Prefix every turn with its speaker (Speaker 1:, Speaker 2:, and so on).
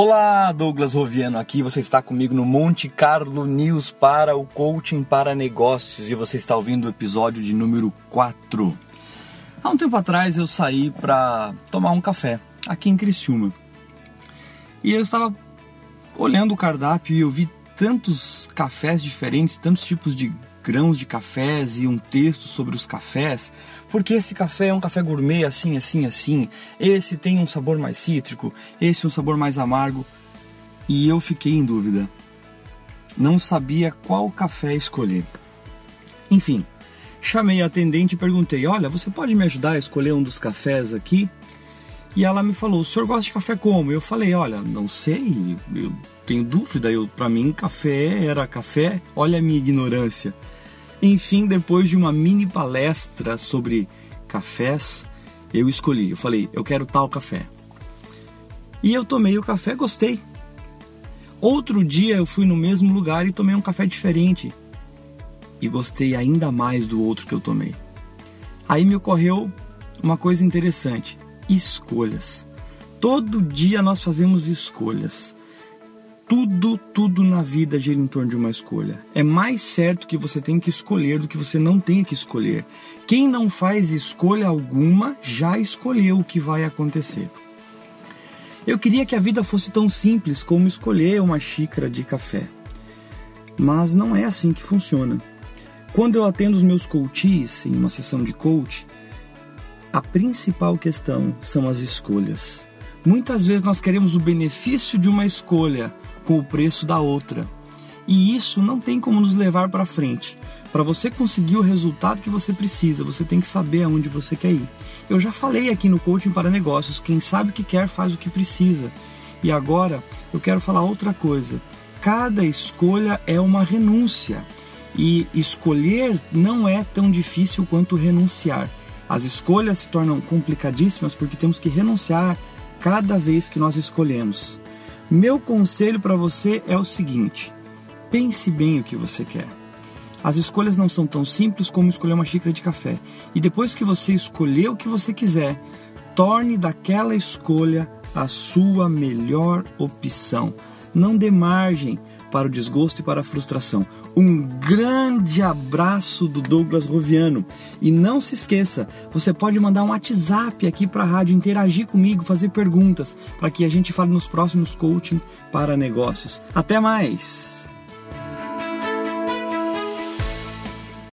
Speaker 1: Olá, Douglas Roviano aqui. Você está comigo no Monte Carlo News para o Coaching para Negócios e você está ouvindo o episódio de número 4. Há um tempo atrás eu saí para tomar um café aqui em Criciúma. E eu estava olhando o cardápio e eu vi tantos cafés diferentes, tantos tipos de grãos de cafés e um texto sobre os cafés, porque esse café é um café gourmet assim, assim, assim, esse tem um sabor mais cítrico, esse um sabor mais amargo, e eu fiquei em dúvida. Não sabia qual café escolher. Enfim, chamei a atendente e perguntei: Olha, você pode me ajudar a escolher um dos cafés aqui? E ela me falou: O senhor gosta de café como? Eu falei: Olha, não sei, eu tenho dúvida. Eu, para mim, café era café. Olha a minha ignorância. Enfim, depois de uma mini palestra sobre cafés, eu escolhi. Eu falei, eu quero tal café. E eu tomei o café, gostei. Outro dia eu fui no mesmo lugar e tomei um café diferente. E gostei ainda mais do outro que eu tomei. Aí me ocorreu uma coisa interessante: escolhas. Todo dia nós fazemos escolhas. Tudo, tudo na vida gira em torno de uma escolha. É mais certo que você tem que escolher do que você não tem que escolher. Quem não faz escolha alguma já escolheu o que vai acontecer. Eu queria que a vida fosse tão simples como escolher uma xícara de café. Mas não é assim que funciona. Quando eu atendo os meus coaches em uma sessão de coach, a principal questão são as escolhas. Muitas vezes nós queremos o benefício de uma escolha, com o preço da outra. E isso não tem como nos levar para frente. Para você conseguir o resultado que você precisa, você tem que saber aonde você quer ir. Eu já falei aqui no Coaching para Negócios: quem sabe o que quer faz o que precisa. E agora eu quero falar outra coisa. Cada escolha é uma renúncia. E escolher não é tão difícil quanto renunciar. As escolhas se tornam complicadíssimas porque temos que renunciar cada vez que nós escolhemos. Meu conselho para você é o seguinte: pense bem o que você quer. As escolhas não são tão simples como escolher uma xícara de café. E depois que você escolher o que você quiser, torne daquela escolha a sua melhor opção. Não dê margem para o desgosto e para a frustração. Um grande abraço do Douglas Roviano. E não se esqueça, você pode mandar um WhatsApp aqui para a rádio, interagir comigo, fazer perguntas, para que a gente fale nos próximos coaching para negócios. Até mais!